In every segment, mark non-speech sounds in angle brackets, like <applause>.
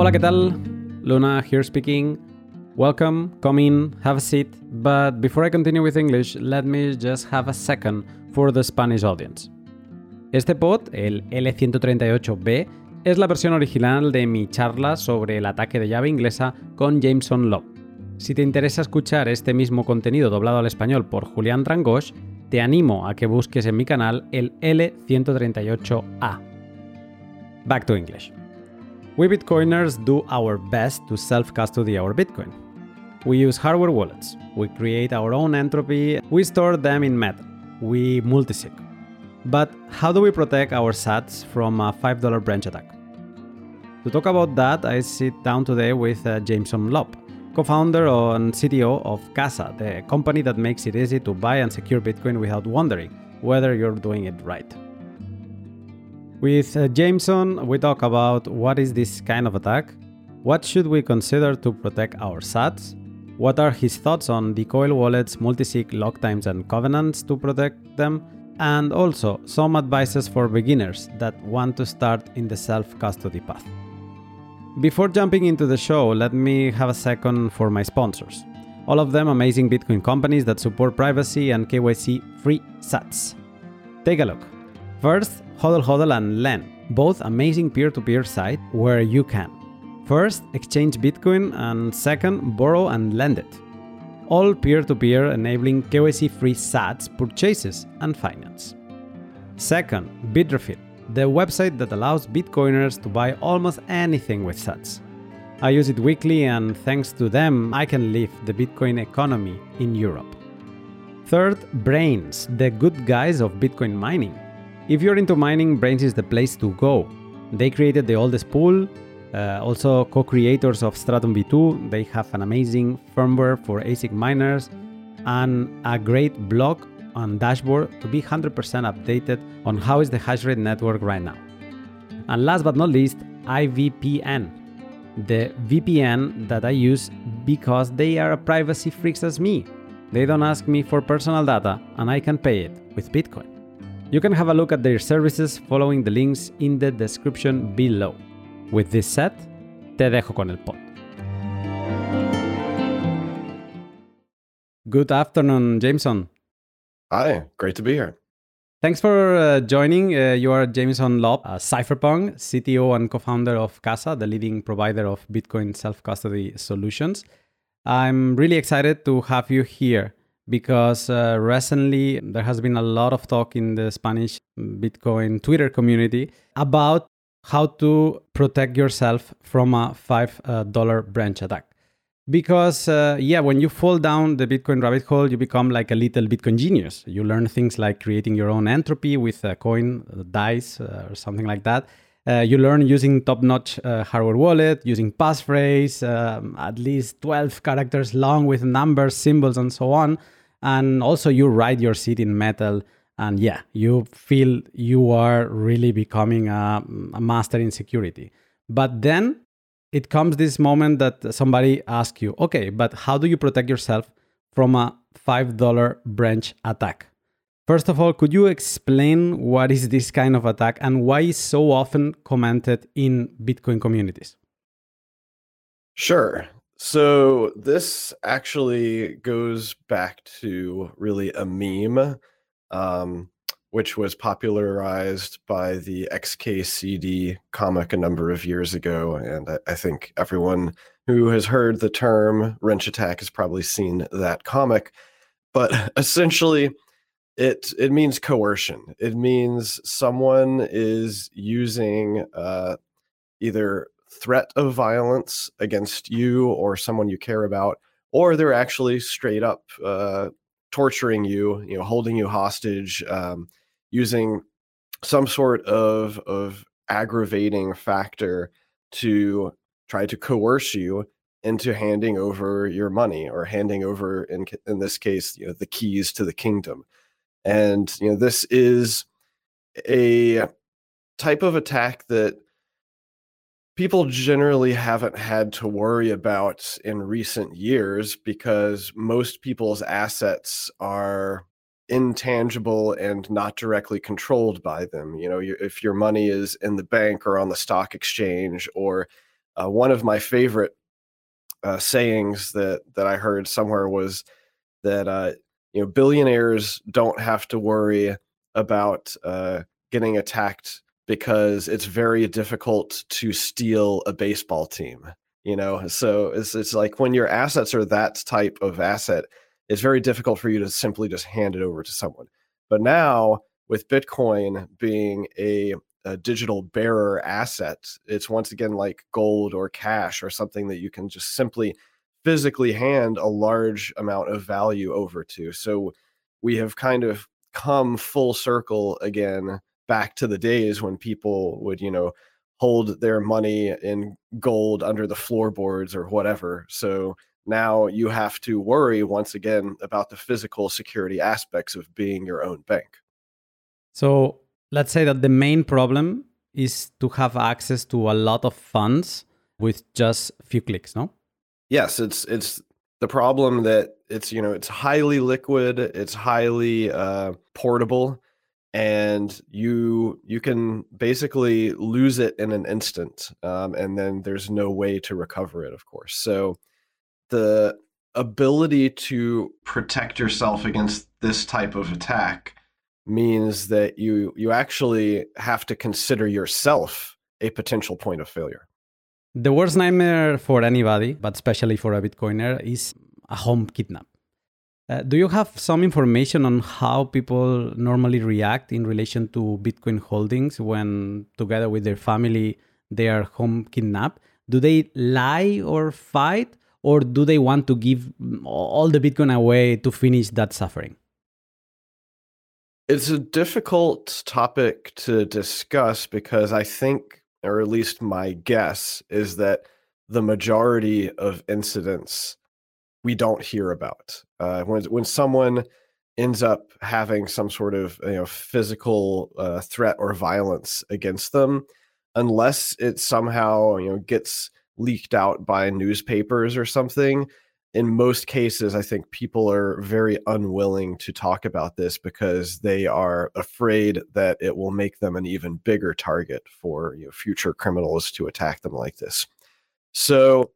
Hola, ¿qué tal? Luna here speaking. Welcome, come in, have a seat. But before I continue with English, let me just have a second for the Spanish audience. Este pod, el L138B, es la versión original de mi charla sobre el ataque de llave inglesa con Jameson Love. Si te interesa escuchar este mismo contenido doblado al español por Julián Drangosh, te animo a que busques en mi canal el L138A. Back to English. We Bitcoiners do our best to self custody our Bitcoin. We use hardware wallets, we create our own entropy, we store them in metal, we multisig. But how do we protect our sats from a $5 wrench attack? To talk about that, I sit down today with uh, Jameson Lopp, co founder and CTO of Casa, the company that makes it easy to buy and secure Bitcoin without wondering whether you're doing it right. With uh, Jameson, we talk about what is this kind of attack, what should we consider to protect our sats, what are his thoughts on decoy wallets, multisig lock times and covenants to protect them, and also some advices for beginners that want to start in the self-custody path. Before jumping into the show, let me have a second for my sponsors. All of them amazing Bitcoin companies that support privacy and KYC free sats. Take a look. First, Hodl Hodl and Lend, both amazing peer to peer sites where you can. First, exchange Bitcoin, and second, borrow and lend it. All peer to peer enabling KYC free SATs purchases and finance. Second, Bitrefill, the website that allows Bitcoiners to buy almost anything with SATs. I use it weekly, and thanks to them, I can live the Bitcoin economy in Europe. Third, Braiins, the good guys of Bitcoin mining. If you're into mining, Braiins is the place to go. They created the oldest pool, uh, also co creators of Stratum v2. They have an amazing firmware for ASIC miners and a great blog and dashboard to be 100% updated on how is the hash rate network right now. And last but not least, IVPN, the VPN that I use because they are a privacy freaks as me. They don't ask me for personal data and I can pay it with Bitcoin. You can have a look at their services following the links in the description below. With this said, te dejo con el pod. Good afternoon, Jameson. Hi, great to be here. Thanks for uh, joining. Uh, you are Jameson Lopp, a cypherpunk, CTO and co founder of Casa, the leading provider of Bitcoin self custody solutions. I'm really excited to have you here because uh, recently there has been a lot of talk in the Spanish Bitcoin Twitter community about how to protect yourself from a $5 uh, wrench attack. Because, uh, yeah, when you fall down the Bitcoin rabbit hole, you become like a little Bitcoin genius. You learn things like creating your own entropy with a coin, a dice, uh, or something like that. Uh, you learn using top-notch uh, hardware wallet, using passphrase, um, at least 12 characters long with numbers, symbols, and so on and also you ride your seed in metal. And yeah you feel you are really becoming a, a, master in security. But then it comes this moment that somebody asks you okay but how do you protect yourself from a $5 wrench attack? First of all could you explain what is this kind of attack and why is so often commented in bitcoin communities? Sure so this actually goes back to really a meme, um, which was popularized by the XKCD comic a number of years ago, and I, I think everyone who has heard the term wrench attack has probably seen that comic. But <laughs> essentially, it it means coercion. It means someone is using uh, either threat of violence against you or someone you care about, or they're actually straight up uh, torturing you, you know, holding you hostage, um, using some sort of of aggravating factor to try to coerce you into handing over your money or handing over in in this case you know the keys to the kingdom. And you know this is a type of attack that people generally haven't had to worry about in recent years because most people's assets are intangible and not directly controlled by them. You know, if your money is in the bank or on the stock exchange or uh, one of my favorite uh, sayings that that I heard somewhere was that uh, you know billionaires don't have to worry about uh, getting attacked because it's very difficult to steal a baseball team. You know, so it's it's like when your assets are that type of asset, it's very difficult for you to simply just hand it over to someone. But now with Bitcoin being a a digital bearer asset. It's once again like gold or cash or something that you can just simply physically hand a large amount of value over to. So we have kind of come full circle again back to the days when people would, you know, hold their money in gold under the floorboards or whatever. So now you have to worry once again about the physical security aspects of being your own bank. So let's say that the main problem is to have access to a lot of funds with just a few clicks, no? Yes, it's it's the problem that it's you know it's highly liquid, it's highly uh, portable, and you you can basically lose it in an instant, um, and then there's no way to recover it, of course. So the ability to protect yourself against this type of attack means that you you actually have to consider yourself a potential point of failure. The worst nightmare for anybody, but especially for a Bitcoiner, is a home kidnap. Uh, do you have some information on how people normally react in relation to Bitcoin holdings when, together with their family, they are home kidnapped? Do they lie or fight, or do they want to give all the Bitcoin away to finish that suffering? It's a difficult topic to discuss because I think, or at least my guess, is that the majority of incidents we don't hear about. Uh, when when someone ends up having some sort of you know physical uh, threat or violence against them, unless it somehow you know gets leaked out by newspapers or something, in most cases, I think people are very unwilling to talk about this because they are afraid that it will make them an even bigger target for you know, future criminals to attack them like this. So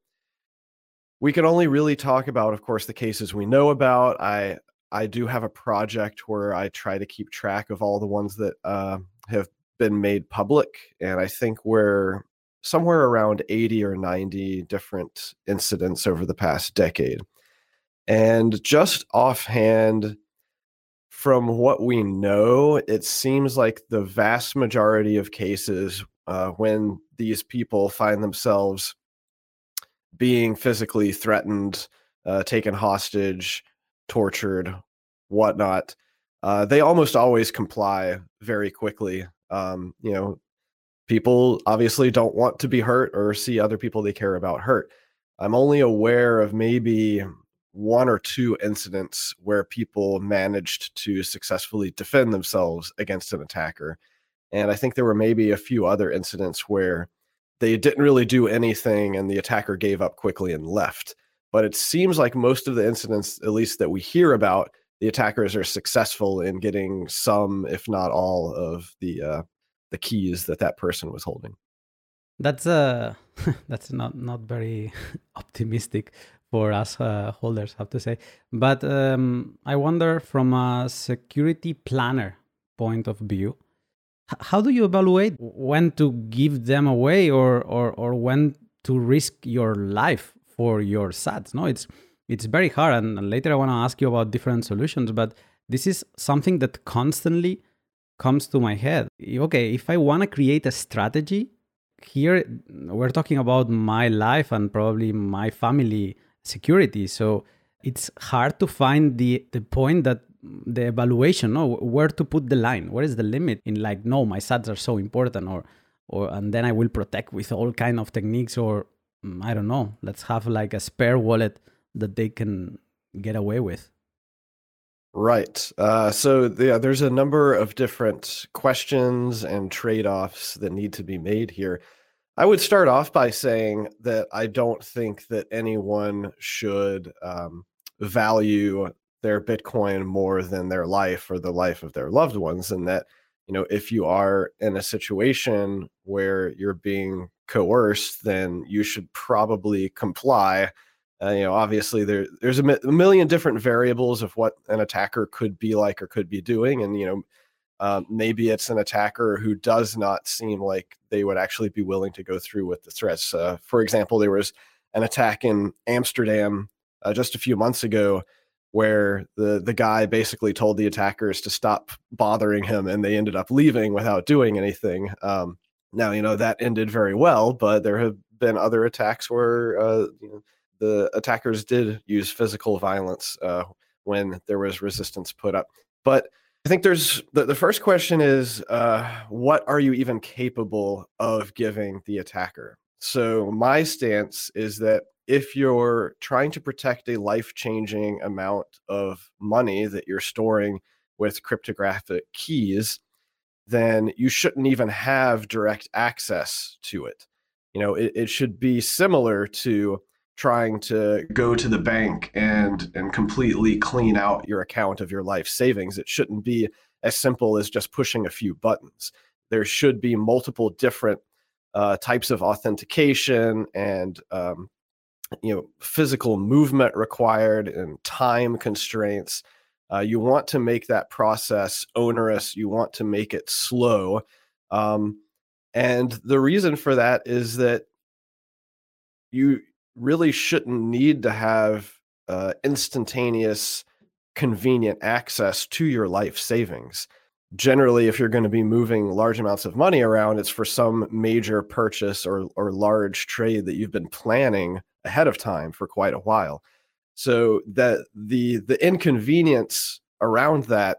we can only really talk about, of course, the cases we know about. I I do have a project where I try to keep track of all the ones that uh, have been made public, and I think we're somewhere around 80 or 90 different incidents over the past decade. And just offhand, from what we know, it seems like the vast majority of cases uh, when these people find themselves being physically threatened, uh, taken hostage, tortured, whatnot, uh, they almost always comply very quickly. Um, you know, people obviously don't want to be hurt or see other people they care about hurt. I'm only aware of maybe one or two incidents where people managed to successfully defend themselves against an attacker. And I think there were maybe a few other incidents where they didn't really do anything and the attacker gave up quickly and left. But it seems like most of the incidents, at least that we hear about, the attackers are successful in getting some, if not all, of the uh, the keys that that person was holding. That's uh <laughs> that's not not very <laughs> optimistic for us uh, holders, have to say. But um, I wonder from a security planner point of view, how do you evaluate when to give them away or or or when to risk your life for your sats? No, it's it's very hard, and later I want to ask you about different solutions. But this is something that constantly comes to my head. Okay, if I want to create a strategy, here we're talking about my life and probably my family security. So it's hard to find the the point that the evaluation, no, where to put the line, where is the limit in like, no, my sats are so important, or or and then I will protect with all kind of techniques, or mm, I don't know, let's have like a spare wallet that they can get away with. Right. Uh, so yeah, there's a number of different questions and trade-offs that need to be made here. I would start off by saying that I don't think that anyone should um, value their Bitcoin more than their life or the life of their loved ones, and that you know, if you are in a situation where you're being coerced, then you should probably comply. Uh, you know, obviously there there's a, mi- a, million different variables of what an attacker could be like or could be doing, and you know, um, maybe it's an attacker who does not seem like they would actually be willing to go through with the threats. Uh, for example, there was an attack in Amsterdam uh, just a few months ago where the the guy basically told the attackers to stop bothering him and they ended up leaving without doing anything. Um, now you know that ended very well but there have been other attacks where uh, you know, the attackers did use physical violence uh, when there was resistance put up. But i think there's the, the first question is uh, what are you even capable of giving the attacker so my stance is that if you're trying to protect a life changing amount of money that you're storing with cryptographic keys, then you shouldn't even have direct access to it. You know, it, it should be similar to trying to go to the bank and and completely clean out your account of your life savings. It shouldn't be as simple as just pushing a few buttons. There should be multiple different uh, types of authentication and um, you know physical movement required and time constraints. Uh, you want to make that process onerous. You want to make it slow. Um, and the reason for that is that you really shouldn't need to have uh, instantaneous convenient access to your life savings generally if you're going to be moving large amounts of money around it's for some major purchase or or large trade that you've been planning ahead of time for quite a while. So that the the inconvenience around that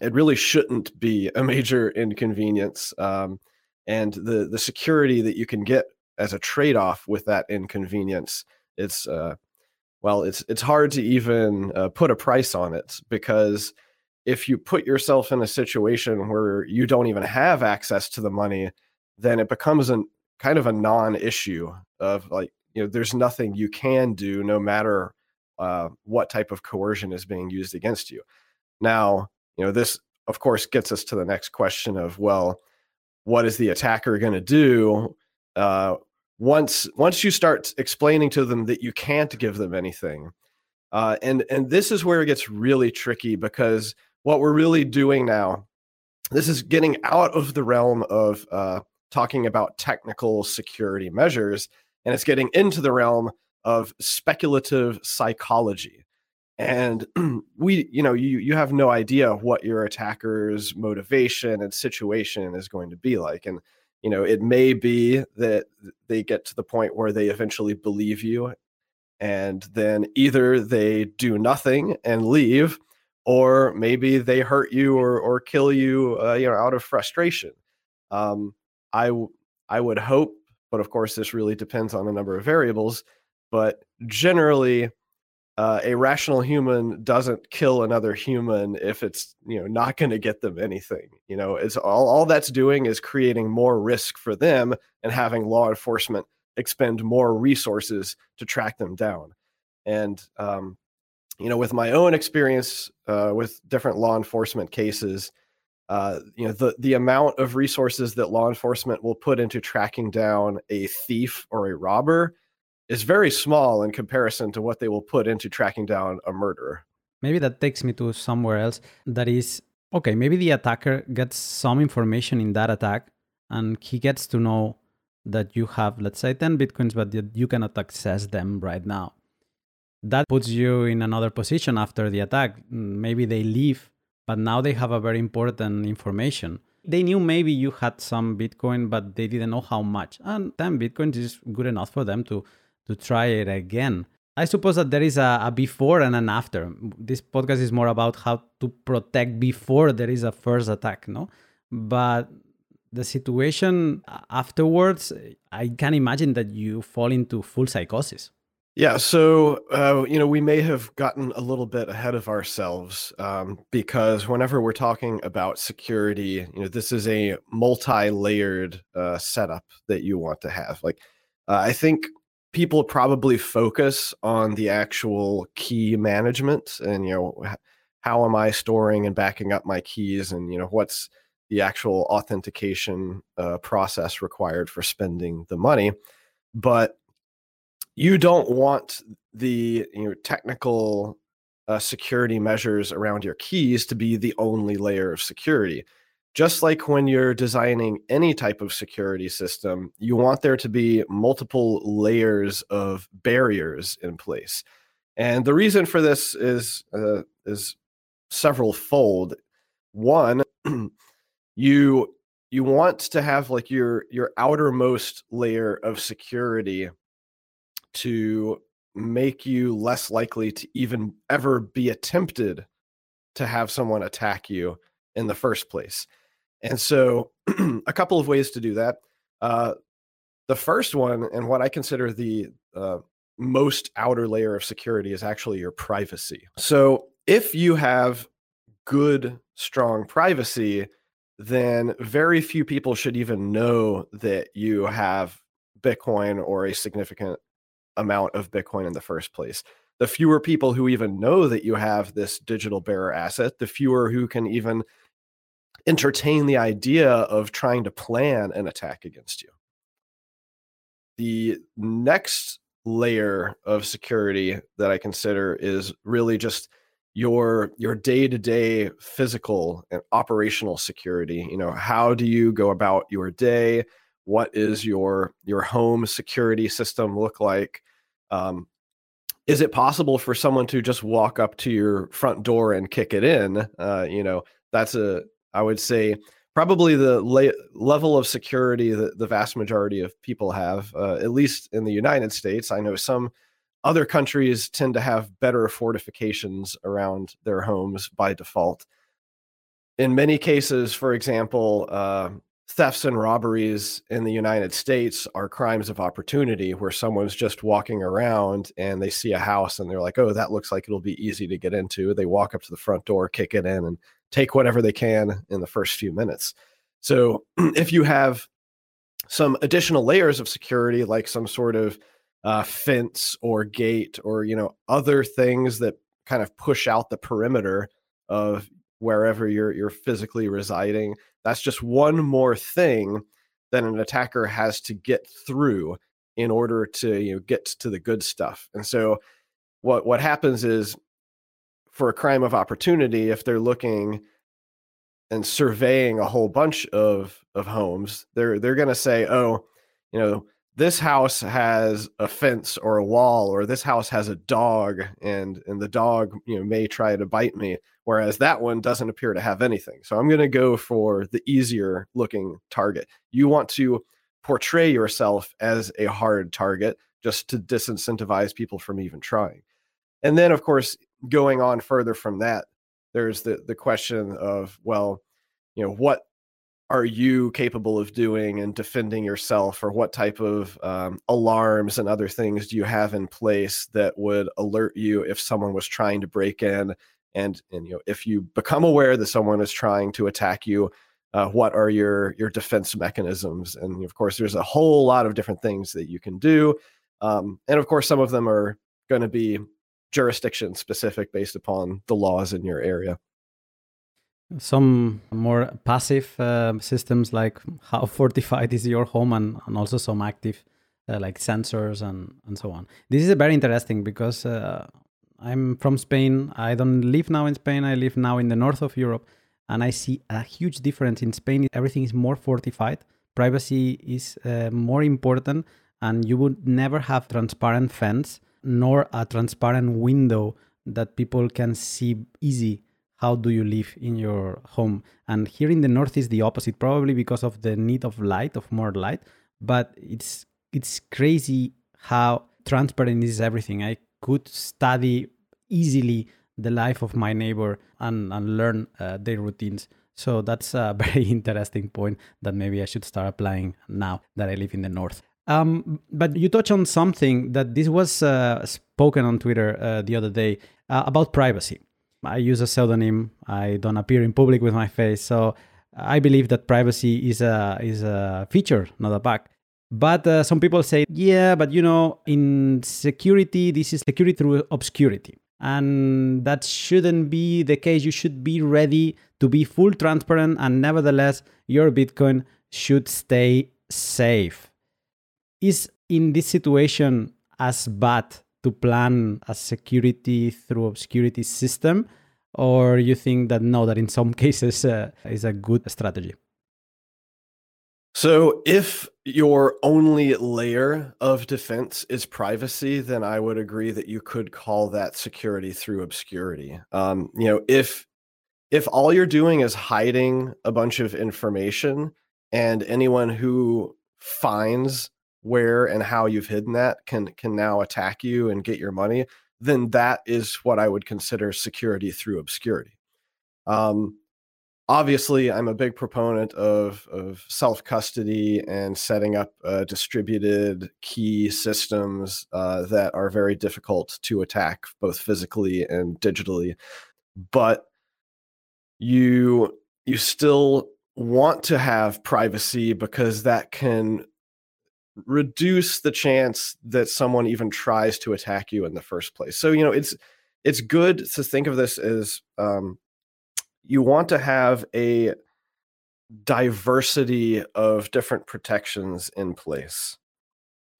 it really shouldn't be a major <laughs> inconvenience, um, and the the security that you can get as a trade off with that inconvenience, it's uh, well, it's it's hard to even uh, put a price on it because if you put yourself in a situation where you don't even have access to the money, then it becomes a kind of a non-issue of like you know there's nothing you can do no matter uh, what type of coercion is being used against you. Now you know this of course gets us to the next question of well what is the attacker going to do uh, once once you start explaining to them that you can't give them anything uh, and and this is where it gets really tricky because what we're really doing now this is getting out of the realm of uh, talking about technical security measures and it's getting into the realm of speculative psychology. And <clears throat> we you know you you have no idea what your attacker's motivation and situation is going to be like. And you know it may be that they get to the point where they eventually believe you and then either they do nothing and leave or maybe they hurt you or or kill you uh, you know out of frustration um i i would hope but of course, this really depends on a number of variables. But generally, uh, a rational human doesn't kill another human if it's you know not going to get them anything. You know, it's all all that's doing is creating more risk for them and having law enforcement expend more resources to track them down. And um, you know, with my own experience uh, with different law enforcement cases, uh, you know the the amount of resources that law enforcement will put into tracking down a thief or a robber is very small in comparison to what they will put into tracking down a murderer. Maybe that takes me to somewhere else. That is okay. Maybe the attacker gets some information in that attack, and he gets to know that you have, let's say, ten bitcoins, but you cannot access them right now. That puts you in another position after the attack. Maybe they leave but now they have a very important information. They knew maybe you had some Bitcoin, but they didn't know how much. And 10 Bitcoins is good enough for them to, to try it again. I suppose that there is a, a, before and an after. This podcast is more about how to protect before there is a first attack, no? But the situation afterwards, I can imagine that you fall into full psychosis. Yeah, so uh, you know we may have gotten a little bit ahead of ourselves um, because whenever we're talking about security, you know this is a multi-layered uh, setup that you want to have. Like, uh, I think people probably focus on the actual key management and you know how am I storing and backing up my keys and you know what's the actual authentication uh, process required for spending the money. But you don't want the you know, technical uh, security measures around your keys to be the only layer of security. Just like when you're designing any type of security system, you want there to be multiple layers of barriers in place. And the reason for this is uh, is several fold. One, <clears throat> you you want to have like your your outermost layer of security to make you less likely to even ever be attempted to have someone attack you in the first place. And so, <clears throat> a couple of ways to do that. Uh, the first one, and what I consider the uh, most outer layer of security, is actually your privacy. So, if you have good, strong privacy, then very few people should even know that you have Bitcoin or a significant amount of Bitcoin in the first place. The fewer people who even know that you have this digital bearer asset, the fewer who can even entertain the idea of trying to plan an attack against you. The next layer of security that I consider is really just your your day-to-day physical and operational security you know how do you go about your day what is your your home security system look like? Um, is it possible for someone to just walk up to your front door and kick it in? Uh, you know that's a i would say probably the la- level of security that the vast majority of people have uh, at least in the united states. I know some other countries tend to have better fortifications around their homes by default. In many cases, for example, uh, thefts and robberies in the United States are crimes of opportunity where someone's just walking around and they see a house and they're like, oh, that looks like it'll be easy to get into. They walk up to the front door, kick it in, and take whatever they can in the first few minutes. So <clears throat> if you have some additional layers of security, like some sort of uh, fence or gate or you know other things that kind of push out the perimeter of wherever you're you're physically residing that's just one more thing that an attacker has to get through in order to you know get to the good stuff. And so what what happens is for a crime of opportunity if they're looking and surveying a whole bunch of of homes they're they're going to say oh you know this house has a fence or a wall or this house has a dog and and the dog you know may try to bite me whereas that one doesn't appear to have anything. So i'm going to go for the easier looking target. You want to portray yourself as a hard target just to disincentivize people from even trying. And then of course going on further from that there's the the question of well you know what are you capable of doing and defending yourself or what type of um, alarms and other things do you have in place that would alert you if someone was trying to break in? And and you know if you become aware that someone is trying to attack you uh, what are your your defense mechanisms? And of course there's a whole lot of different things that you can do. Um, and of course some of them are going to be jurisdiction specific based upon the laws in your area some more passive uh, systems like how <laughs> fortified is your home and, and also some active uh, like sensors and, and so on. This is very interesting because uh, i'm from spain. I don't live now in spain. I live now in the north of europe and i see a huge difference. In spain everything is more fortified. Privacy is uh, more important and you would never have transparent fence nor a transparent window that people can see easy how do you live in your home? And here in the north is the opposite probably because of the need of light of more light but it's it's crazy how transparent is everything. I could study easily the life of my neighbor and, and learn uh, their routines. So that's a <laughs> very interesting point that maybe i should start applying now that i live in the north. Um, but you touch on something that this was uh, spoken on twitter uh, the other day uh, about privacy I use a pseudonym. I don't appear in public with my face. So I believe that privacy is a is a feature, not a bug. But uh, some people say, yeah, but you know, in security, this is security through obscurity. And that shouldn't be the case. You should be ready to be full transparent and nevertheless your Bitcoin should stay safe. Is in this situation as bad to plan a security through obscurity system or you think that no that in some <laughs> cases uh, is a good strategy? So if your only layer of defense is privacy then i would agree that you could call that security through obscurity. Um, you know if if all you're doing is hiding a bunch of information and anyone who finds where and how you've hidden that can can now attack you and get your money then that is what i would consider security through obscurity. Um, obviously i'm a big proponent of of self custody and setting up uh, distributed key systems uh, that are very difficult to attack both physically and digitally but you you still want to have privacy because that can reduce the chance that someone even tries to attack you in the first place. So you know it's it's good to think of this as um, you want to have a diversity of different protections in place,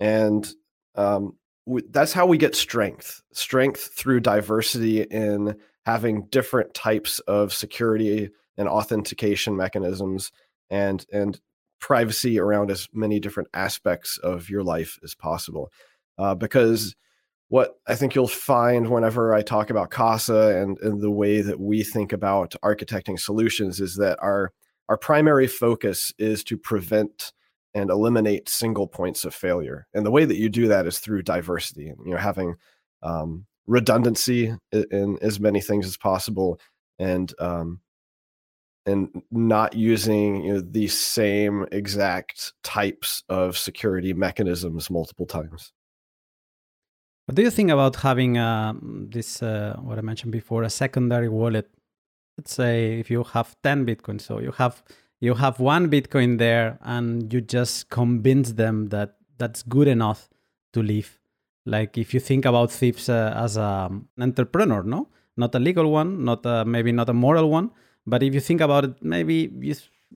and um, w- that's how we get strength. Strength through diversity in having different types of security and authentication mechanisms and and privacy around as many different aspects of your life as possible. Uh, because what I think you'll find whenever I talk about Casa and, and the way that we think about architecting solutions is that our our primary focus is to prevent and eliminate single points of failure. And the way that you do that is through diversity you know having um, redundancy in, in, as many things as possible and um, and not using you know, the same exact types of security mechanisms multiple times. What do you think about having uh, this, uh, what I mentioned before, a secondary wallet? Let's say if you have 10 Bitcoin, so you have you have one Bitcoin there and you just convince them that that's good enough to live. Like if you think about thieves uh, as a, an entrepreneur, no? Not a legal one, not a, maybe not a moral one, but if you think about it, maybe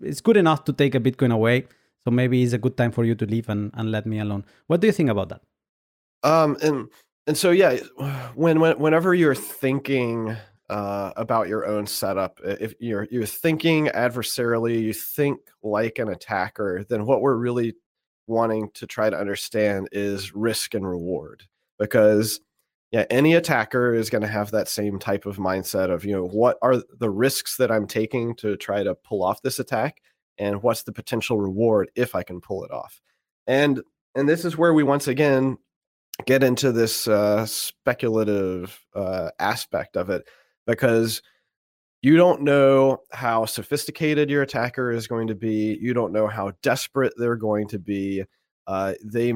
it's good enough to take a Bitcoin away. So maybe it's a good time for you to leave and, and let me alone. What do you think about that? Um, and and so yeah, when, when whenever you're thinking uh, about your own setup, if you're you're thinking adversarially, you think like an attacker, then what we're really wanting to try to understand is risk and reward because yeah any attacker is going to have that same type of mindset of you know what are the risks that i'm taking to try to pull off this attack and what's the potential reward if i can pull it off? And and this is where we once again get into this uh, speculative uh, aspect of it because you don't know how sophisticated your attacker is going to be you don't know how desperate they're going to be uh, they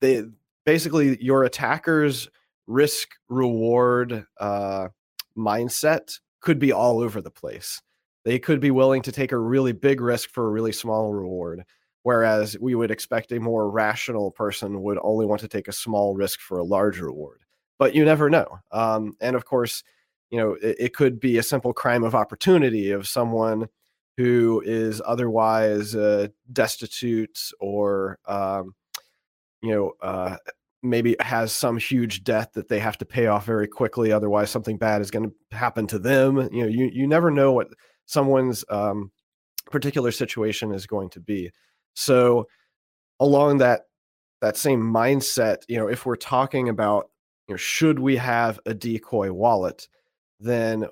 they basically your attackers risk reward uh, mindset could be all over the place. They could be willing to take a really big risk for a really small reward, whereas we would expect a more rational person would only want to take a small risk for a large reward. But you never know. Um, and of course, you know, it, it, could be a simple crime of opportunity of someone who is otherwise uh, destitute or um, you know uh, maybe has some huge debt that they have to pay off very quickly otherwise something bad is going to happen to them. You know you, you never know what someone's um, particular situation is going to be. So along that that same mindset you know if we're talking about you know should we have a decoy wallet then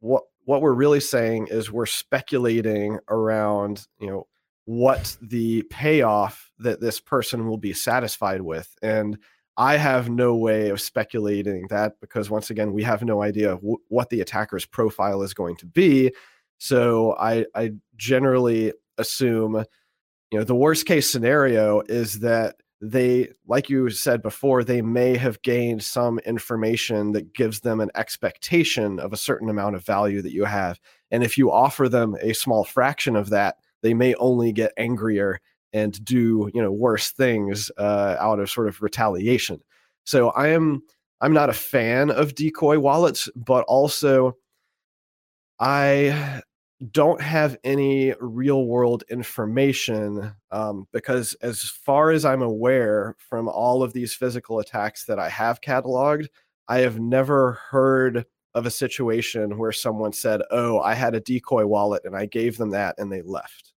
what what we're really saying is we're speculating around you know what the payoff that this person will be satisfied with. And I have no way of speculating that because once again, we have no idea w- what the attacker's profile is going to be. So I, I generally assume, you know, the worst case scenario is that they, like you said before, they may have gained some information that gives them an expectation of a certain amount of value that you have. And if you offer them a small fraction of that, they may only get angrier and do you know worse things uh, out of sort of retaliation. So I am I'm not a fan of decoy wallets, but also I don't have any real world information um, because, as far as I'm aware, from all of these physical attacks that I have cataloged, I have never heard of a situation where someone said, Oh, I had a decoy wallet and I gave them that and they left.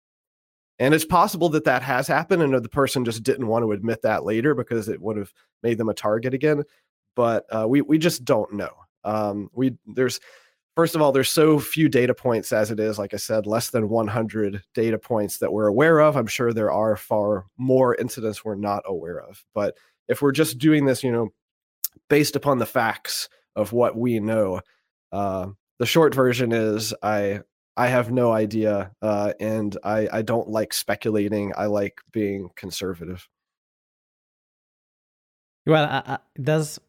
And it's possible that that has happened and the person just didn't want to admit that later because it would have made them a target again. But uh, we, we just don't know. Um, we there's first of all, there's so few data points as it is. Like I said, less than 100 data points that we're aware of. I'm sure there are far more incidents we're not aware of. But if we're just doing this, you know, based upon the facts of what we know, uh, the short version is I I have no idea, uh, and I I don't like speculating. I like being conservative. Well, uh, does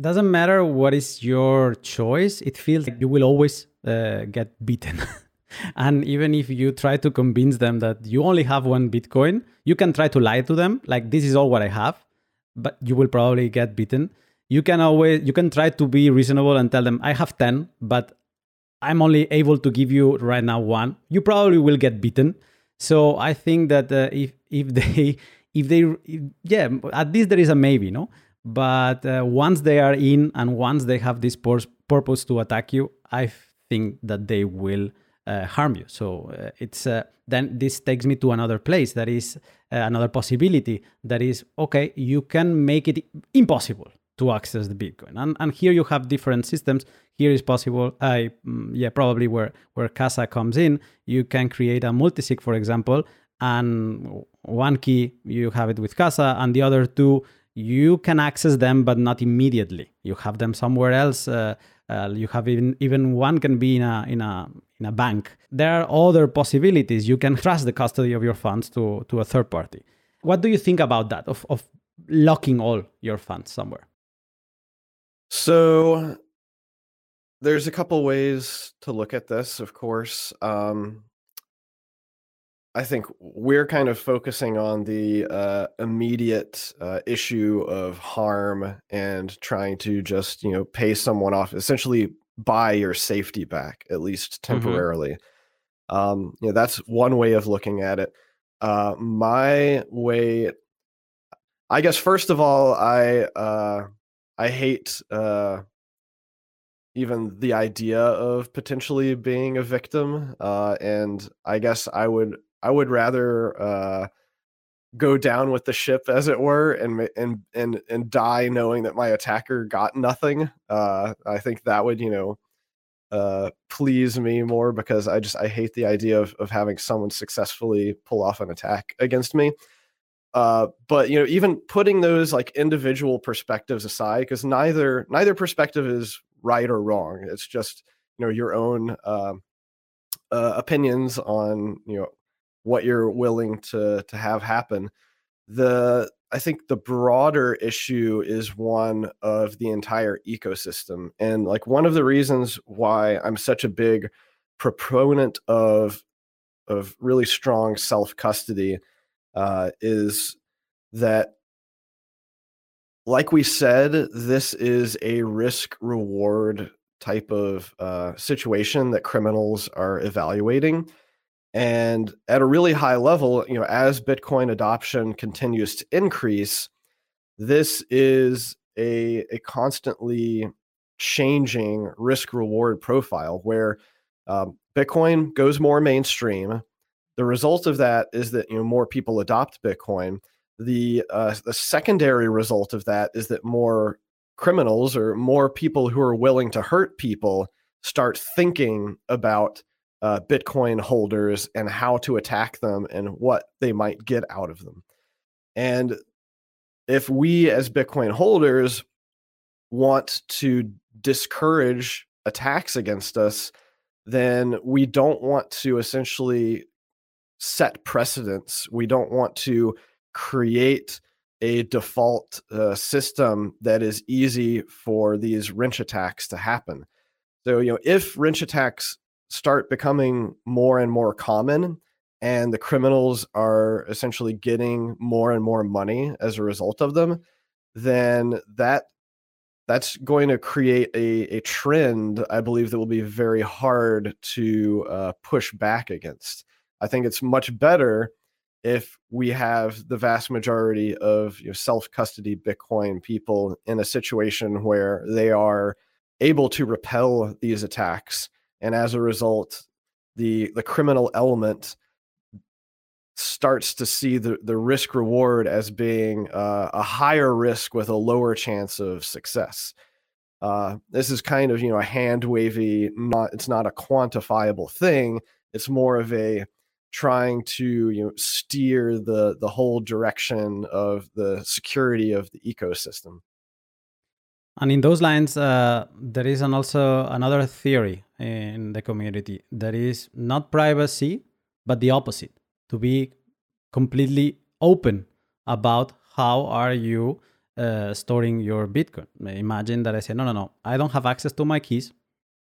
doesn't matter what is your choice it feels like you will always uh, get beaten <laughs> and even if you try to convince them that you only have one bitcoin you can try to lie to them like this is all what i have but you will probably get beaten you can always you can try to be reasonable and tell them i have 10 but i'm only able to give you right now one you probably will get beaten so i think that uh, if if <laughs> they if they if, yeah at least there is a maybe no but uh, once they are in and once they have this pur- purpose to attack you, I think that they will uh, harm you. So uh, it's uh, then this takes me to another place that is uh, another possibility that is okay. You can make it impossible to access the Bitcoin, and and here you have different systems. Here is possible. I mm, yeah probably where where Casa comes in. You can create a multisig, for example, and one key you have it with Casa, and the other two you can access them but not immediately you have them somewhere else uh, uh, you have even even one can be in a in a in a bank there are other possibilities you can trust the custody of your funds to to a third party what do you think about that of of locking all your funds somewhere so there's a couple ways to look at this of course um, I think we're kind of focusing on the uh, immediate uh, issue of harm and trying to just you know pay someone off, essentially buy your safety back at least mm-hmm. temporarily. Mm-hmm. Um, you know that's one way of looking at it. Uh, my way, I guess, first of all, I uh, I hate uh, even the idea of potentially being a victim. Uh, and I guess I would I would rather uh, go down with the ship, as it were, and and and and die knowing that my attacker got nothing. Uh, I think that would, you know, uh, please me more because I just I hate the idea of of having someone successfully pull off an attack against me. Uh, but you know, even putting those like individual perspectives aside, because neither neither perspective is right or wrong. It's just you know your own uh, uh, opinions on you know what you're willing to to have happen. The I think the broader issue is one of the entire ecosystem. And like one of the reasons why I'm such a big proponent of of really strong self-custody uh, is that like we said, this is a risk reward type of uh, situation that criminals are evaluating. And at a really high level, you know, as Bitcoin adoption continues to increase, this is a, a constantly changing risk reward profile where um, Bitcoin goes more mainstream. The result of that is that you know more people adopt Bitcoin. The uh, the secondary result of that is that more criminals or more people who are willing to hurt people start thinking about uh, Bitcoin holders and how to attack them and what they might get out of them. And if we as Bitcoin holders want to discourage attacks against us, then we don't want to essentially set precedents. We don't want to create a default uh, system that is easy for these wrench attacks to happen. So, you know, if wrench attacks start becoming more and more common and the criminals are essentially getting more and more money as a result of them then that that's going to create a, a trend, I believe, that will be very hard to uh, push back against. I think it's much better if we have the vast majority of you know, self custody Bitcoin people in a situation where they are able to repel these attacks. And as a result, the, the criminal element starts to see the, the risk reward as being uh, a higher risk with a lower chance of success. Uh, this is kind of you know a hand wavy, not it's not a quantifiable thing. It's more of a trying to you know steer the the whole direction of the security of the ecosystem. And in those lines, uh, there is an also another theory in the community that is not privacy, but the opposite to be completely open about how are you uh, storing your Bitcoin. Imagine that I say, no, no, no, I don't have access to my keys,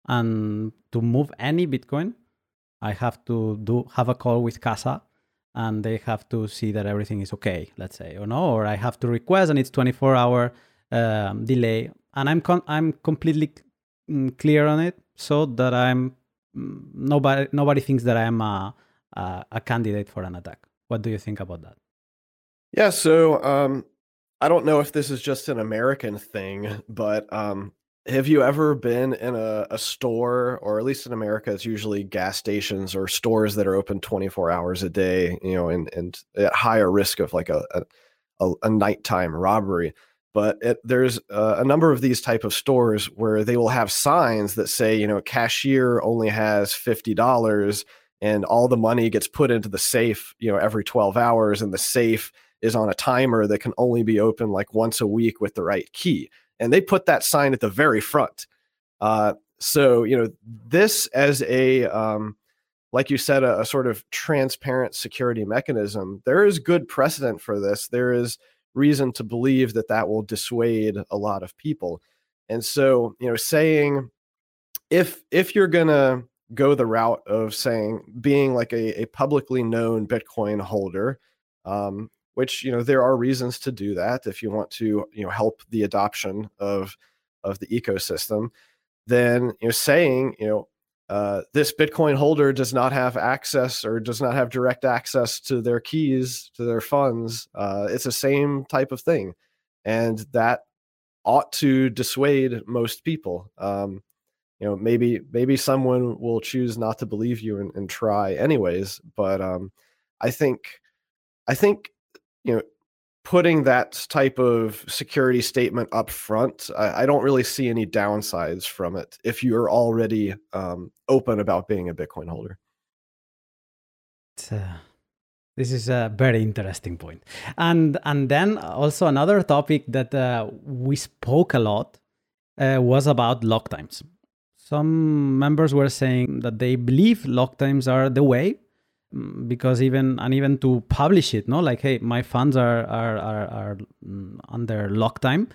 and to move any Bitcoin, I have to do have a call with Casa, and they have to see that everything is okay. Let's say, or no, or I have to request, and it's 24 hour um, delay, and I'm con- I'm completely mm, clear on it, so that I'm mm, nobody nobody thinks that I'm a uh, a candidate for an attack. What do you think about that? Yeah, so um, I don't know if this is just an American thing, but um, have you ever been in a, a, store, or at least in America, it's usually gas stations or stores that are open 24 hours a day, you know, and, and at higher risk of like a, a, a nighttime robbery. But it, there's a, a number of these type of stores where they will have signs that say, you know, cashier only has $50 and all the money gets put into the safe, you know, every 12 hours and the safe is on a timer that can only be open like once a week with the right key. And they put that sign at the very front. Uh, so, you know, this as a, um, like you said, a, a sort of transparent security mechanism, there is good precedent for this. There is reason to believe that that will dissuade a lot of people. And so, you know, saying if if you're gonna go the route of saying being like a, a publicly known Bitcoin holder, um, which you know there are reasons to do that if you want to you know help the adoption of of the ecosystem. Then you know saying you know uh, this Bitcoin holder does not have access or does not have direct access to their keys to their funds. Uh, it's the same type of thing, and that ought to dissuade most people. Um, you know maybe maybe someone will choose not to believe you and, and try anyways but um i think i think you know putting that type of security statement up front I, I don't really see any downsides from it if you're already um, open about being a bitcoin holder. Uh, this is a very interesting point. And and then also another topic that uh, we spoke a lot uh, was about lock times. Some members were saying that they believe lock times are the way because even and even to publish it no like hey my funds are are are, are mm, under lock time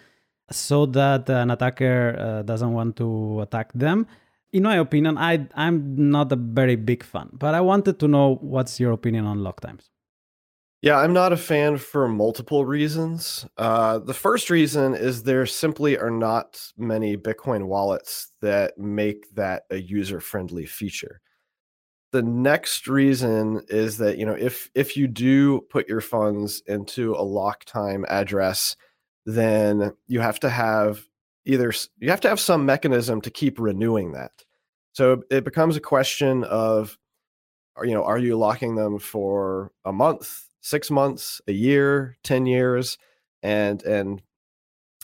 so that an attacker uh, doesn't want to attack them in my opinion i i'm not a very big fan but i wanted to know what's your opinion on lock times yeah, I'm not a fan for multiple reasons. Uh, the first reason is there simply are not many Bitcoin wallets that make that a user-friendly feature. The next reason is that you know if if you do put your funds into a lock time address, then you have to have either you have to have some mechanism to keep renewing that. So it becomes a question of, you know, are you locking them for a month? six months, a year, 10 years, and, and,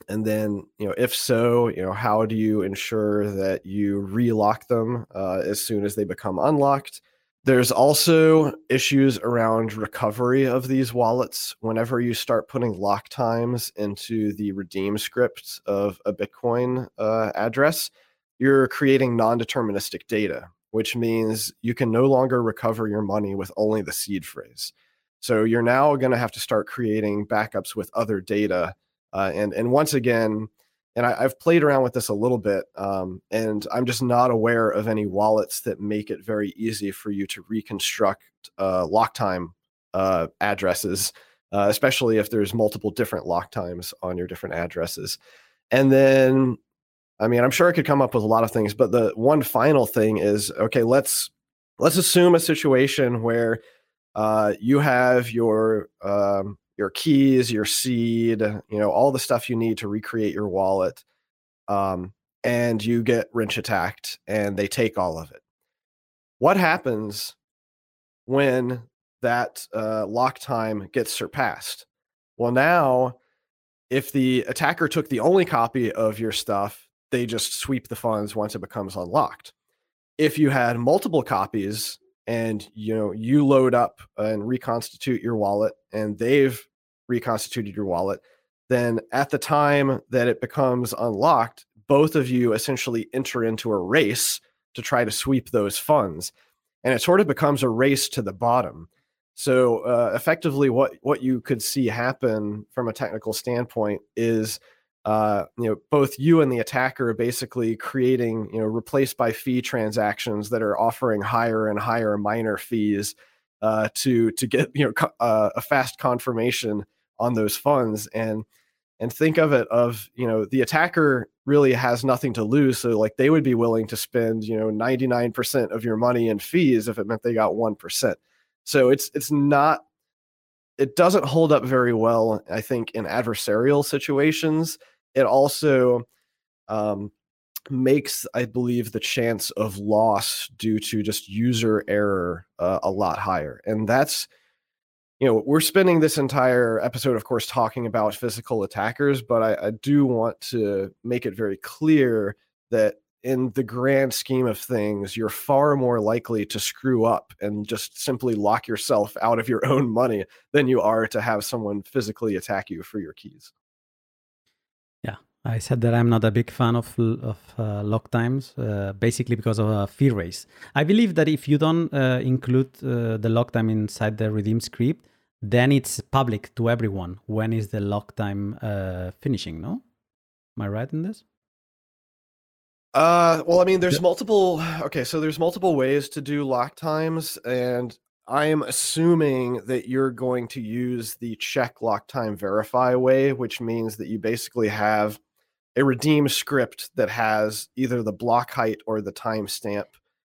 and then, you know, if so, you know, how do you ensure that you relock them uh, as soon as they become unlocked? There's also issues around recovery of these wallets. Whenever you start putting lock times into the redeem script of a Bitcoin uh, address, you're creating non deterministic data, which means you can no longer recover your money with only the seed phrase. So you're now going to have to start creating backups with other data. Uh, and and once again, and I, have played around with this a little bit, um, and I'm just not aware of any wallets that make it very easy for you to reconstruct uh, lock time uh, addresses, uh, especially if there's multiple different lock times on your different addresses. And then, I mean, I'm sure I could come up with a lot of things, but the one final thing is okay, let's let's assume a situation where uh, you have your um, your keys, your seed, you know, all the stuff you need to recreate your wallet, um, and you get wrench attacked, and they take all of it. What happens when that uh, lock time gets surpassed? Well, now if the attacker took the only copy of your stuff, they just sweep the funds once it becomes unlocked. If you had multiple copies and you know you load up and reconstitute your wallet and they've reconstituted your wallet, then at the time that it becomes unlocked, both of you essentially enter into a race to try to sweep those funds. And it sort of becomes a race to the bottom. So uh, effectively, what what you could see happen from a technical standpoint is, uh, you know, both you and the attacker basically creating, you know, replaced by fee transactions that are offering higher and higher miner fees uh, to to get you know co- uh, a fast confirmation on those funds and and think of it of you know the attacker really has nothing to lose so like they would be willing to spend you know 99% of your money in fees if it meant they got 1% so it's it's not it doesn't hold up very well, I think, in adversarial situations. It also um, makes, I believe, the chance of loss due to just user error uh, a lot higher. And that's, you know, we're spending this entire episode, of course, talking about physical attackers, but I, I do want to make it very clear that in the grand scheme of things, you're far more likely to screw up and just simply lock yourself out of your <laughs> own money than you are to have someone physically attack you for your keys. Yeah, I said that I'm not a big fan of of uh, lock times, uh, basically because of a fee raise. I believe that if you don't uh, include uh, the lock time inside the redeem script, then it's public to everyone. When is the lock time uh, finishing? No, am I right in this? Uh, well, I mean, there's multiple. Okay, so there's multiple ways to do lock times, and I am assuming that you're going to use the check lock time verify way, which means that you basically have a redeem script that has either the block height or the timestamp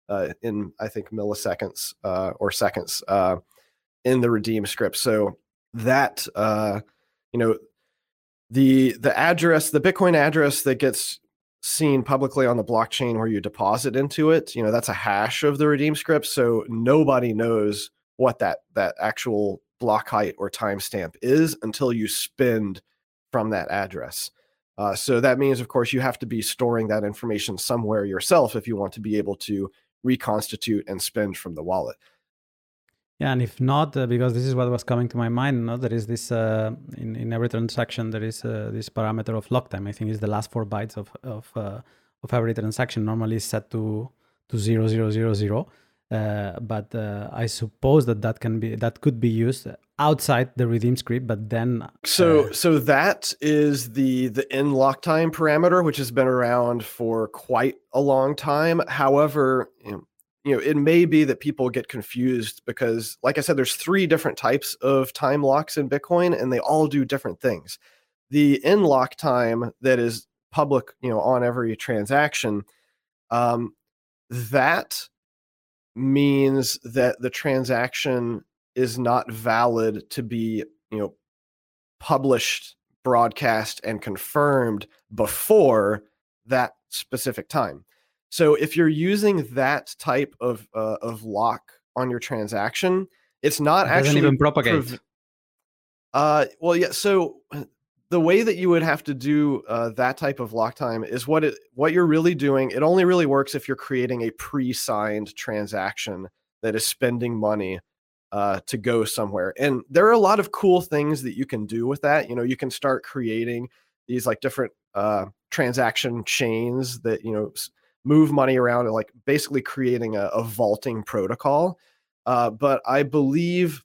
uh, in, I think, milliseconds uh, or seconds uh, in the redeem script. So that, uh, you know, the the address, the Bitcoin address that gets seen publicly on the blockchain where you deposit into it you know that's a hash of the redeem script. So nobody knows what that that actual block height or timestamp is until you spend from that address. Uh, so that means of course you have to be storing that information somewhere yourself if you want to be able to reconstitute and spend from the wallet yeah, and if not, uh, because this is what was coming to my mind, no? there is this uh, in in every transaction there is uh, this parameter of lock time. I think it's the last four bytes of of uh, of every transaction. Normally set to to zero zero zero zero, uh, but uh, I suppose that that can be that could be used outside the redeem script. But then so so that is the the nLockTime parameter, which has been around for quite a long time. However. You know, you know it may be that people get confused because like i said there's three different types of time locks in bitcoin and they all do different things. The nLockTime that is public you know on every transaction um, that means that the transaction is not valid to be you know published broadcast and confirmed before that specific time so if you're using that type of uh, of lock on your transaction, it's not it actually even propagate. Prov- uh, well, yeah. So uh, the way that you would have to do uh, that type of lock time is what it what you're really doing. It only really works if you're creating a pre-signed transaction that is spending money uh, to go somewhere. And there are a lot of cool things that you can do with that. You know, you can start creating these like different uh, transaction chains that you know move money around and like basically creating a, a vaulting protocol. Uh, but I believe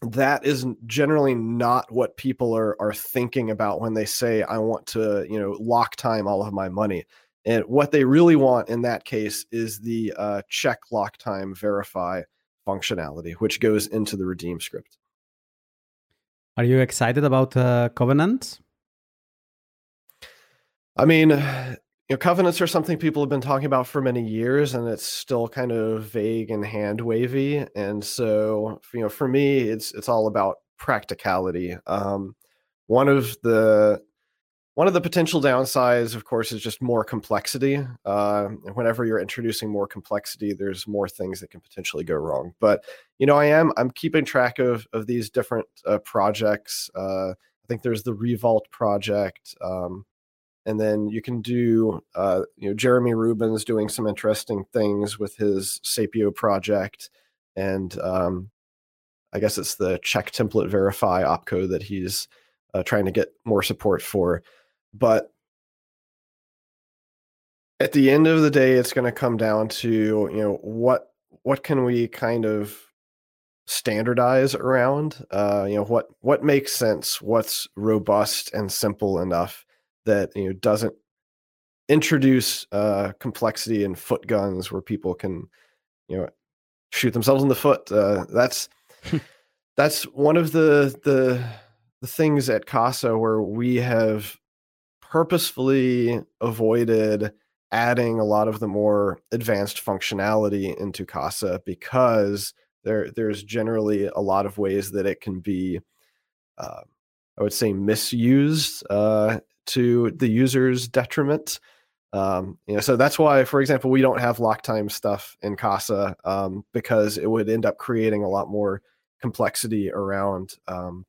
that is generally not what people are are thinking about when they say I want to you know lock time all of my money. And what they really want in that case is the uh, check lock time verify functionality, which goes into the redeem script. Are you excited about uh, Covenant? I mean, you know, covenants are something people have been talking about for many years, and it's still kind of vague and hand wavy. And so, you know, for me, it's it's all about practicality. Um, one of the one of the potential downsides, of course, is just more complexity. Uh, whenever you're introducing more complexity, there's more things that can potentially go wrong. But you know, I am I'm keeping track of of these different uh, projects. Uh, I think there's the Revault project, um, and then you can do uh, you know Jeremy Rubin's doing some interesting things with his Sapio project, and um, I guess it's the check template verify opcode that he's uh, trying to get more support for. But at the end of the day, it's going to come down to you know what what can we kind of standardize around uh, you know what what makes sense what's robust and simple enough that you know doesn't introduce uh, complexity and foot guns where people can you know shoot themselves in the foot uh, that's that's one of the the the things at casa where we have purposefully avoided adding a lot of the more advanced functionality into Casa because there there's generally a lot of ways that it can be, uh, I would say, misused uh, to the user's detriment. Um, you know, so that's why, for example, we don't have lock time stuff in Casa um, because it would end up creating a lot more complexity around, um,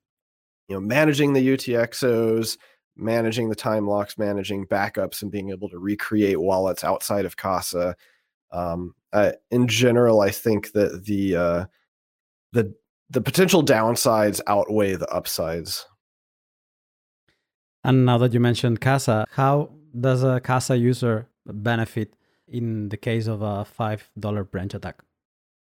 you know, managing the UTXOs, managing the time locks, managing backups, and being able to recreate wallets outside of Casa. Um, uh, in general, I think that the uh, the the potential downsides outweigh the upsides. And now that you mentioned Casa, how does a Casa user benefit in the case of a five dollar wrench attack?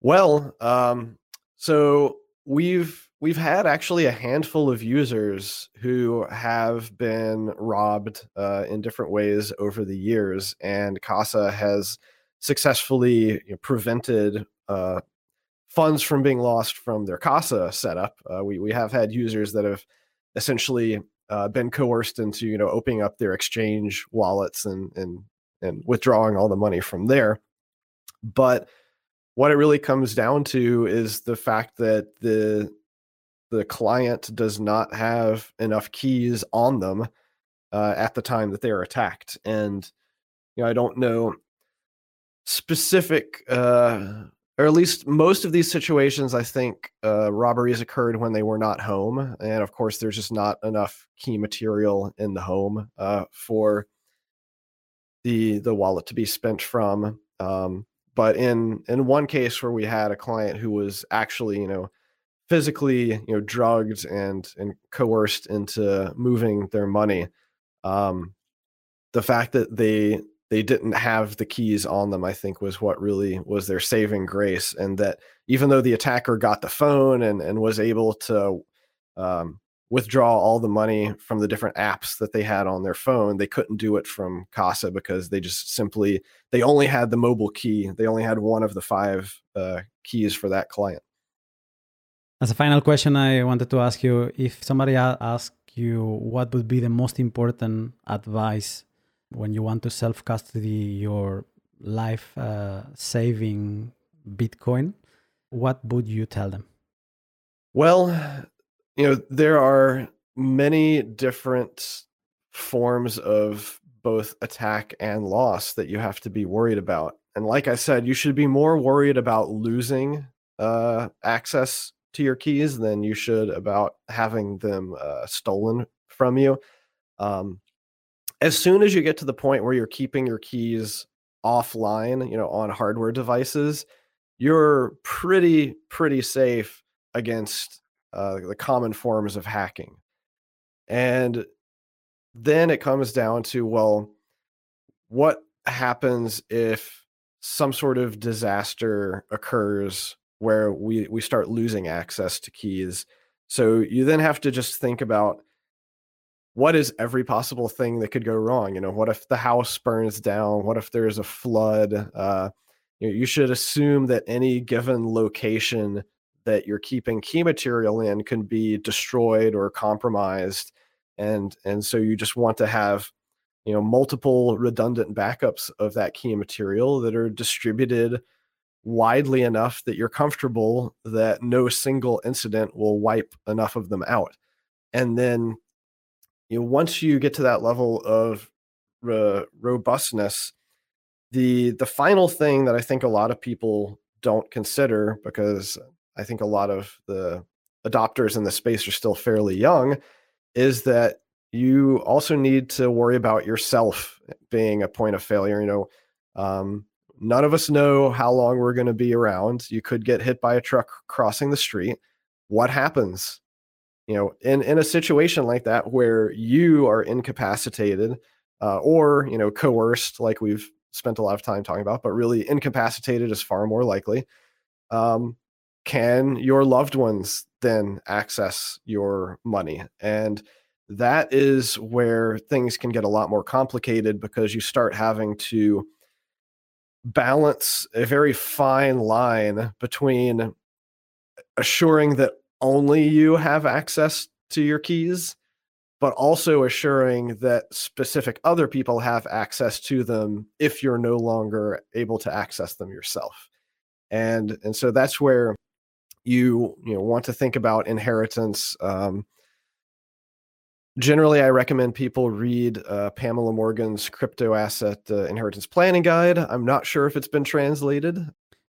Well, um, so we've we've had actually a handful of users who have been robbed uh, in different ways over the years, and Casa has successfully you know, prevented uh, funds from being lost from their Casa setup. Uh, we we have had users that have essentially uh, been coerced into you know opening up their exchange wallets and and and withdrawing all the money from there, but what it really comes down to is the fact that the the client does not have enough keys on them uh, at the time that they are attacked. And you know i don't know specific uh, or at least most of these situations i think uh, robberies occurred when they were not home and of course there's just not enough key material in the home uh, for the the wallet to be spent from um, but in in one case where we had a client who was actually you know physically you know drugged and and coerced into moving their money um the fact that they they didn't have the keys on them i think was what really was their saving grace and that even though the attacker got the phone and and was able to um withdraw all the money from the different apps that they had on their phone they couldn't do it from casa because they just simply they only had the mobile key. They only had one of the five uh, keys for that client. As a final question i wanted to ask you if somebody asked you what would be the most important advice when you want to self custody your life uh, saving bitcoin what would you tell them? Well you know there are many different forms of both attack and loss that you have to be worried about. And like i said you should be more worried about losing uh, access to your keys than you should about having them uh, stolen from you. Um, as soon as you get to the point where you're keeping your keys offline you know on hardware devices you're pretty pretty safe against uh, the common forms of hacking. And then it comes down to well, what happens if some sort of disaster occurs where we, we start losing access to keys? So you then have to just think about what is every possible thing that could go wrong? You know, what if the house burns down? What if there's a flood? Uh, you, know, you should assume that any given location that you're keeping key material in can be destroyed or compromised and and so you just want to have you know multiple redundant backups of that key material that are distributed widely enough that you're comfortable that no single incident will wipe enough of them out and then you know once you get to that level of robustness the the final thing that i think a lot of people don't consider because i think a lot of the adopters in the space are still fairly young is that you also need to worry about yourself being a point of failure. You know, um, none of us know how long we're going to be around. You could get hit by a truck crossing the street. What happens? You know, in in a situation like that where you are incapacitated uh, or you know coerced, like we've spent a lot of time talking about, but really incapacitated is far more likely. Um, can your loved ones then access your money and that is where things can get a lot more complicated because you start having to balance a very fine line between assuring that only you have access to your keys but also assuring that specific other people have access to them if you're no longer able to access them yourself. And and so that's where you you know want to think about inheritance. Um, generally i recommend people read uh, pamela morgan's crypto asset uh, inheritance planning guide. I'm not sure if it's been translated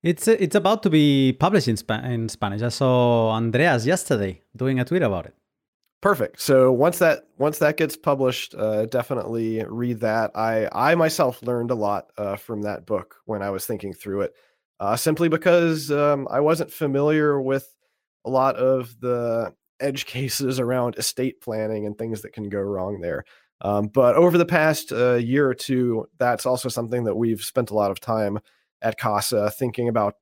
it's it's about to be published in, Sp- in spanish. I saw andreas yesterday doing a tweet about it. Perfect. So once that once that gets published uh, definitely read that. I i myself learned a lot uh, from that book when i was thinking through it uh, simply because um, i wasn't familiar with a lot of the edge cases around estate planning and things that can go wrong there. Um, but over the past uh, year or two, that's also something that we've spent a lot of time at Casa thinking about,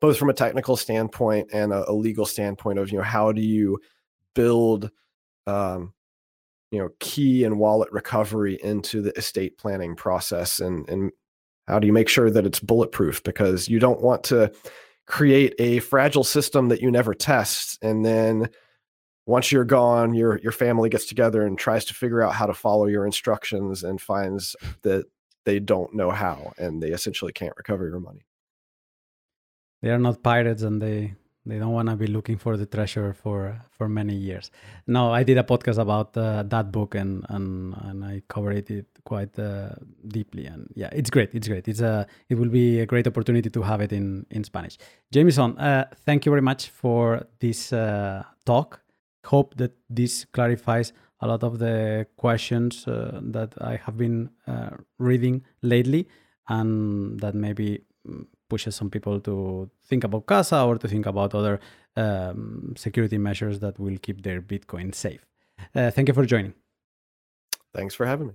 both from a technical standpoint and a, a legal standpoint of you know how do you build um, you know key and wallet recovery into the estate planning process and and how do you make sure that it's bulletproof? Because you don't want to create a fragile system that you never test and then once you're gone, your your family gets together and tries to figure out how to follow your instructions and finds that they don't know how and they essentially can't recover your money. They are not pirates and they they don't want to be looking for the treasure for for many years. No, I did a podcast about uh, that book and and and I covered it quite uh, deeply and yeah, it's great. It's great. It's a it will be a great opportunity to have it in in Spanish. Jameson, uh, thank you very much for this uh, talk hope that this clarifies a lot of the questions uh, that I have been uh, reading lately, and that maybe mm, pushes some people to think about Casa or to think about other um, security measures that will keep their Bitcoin safe. Uh, thank you for joining. Thanks for having me.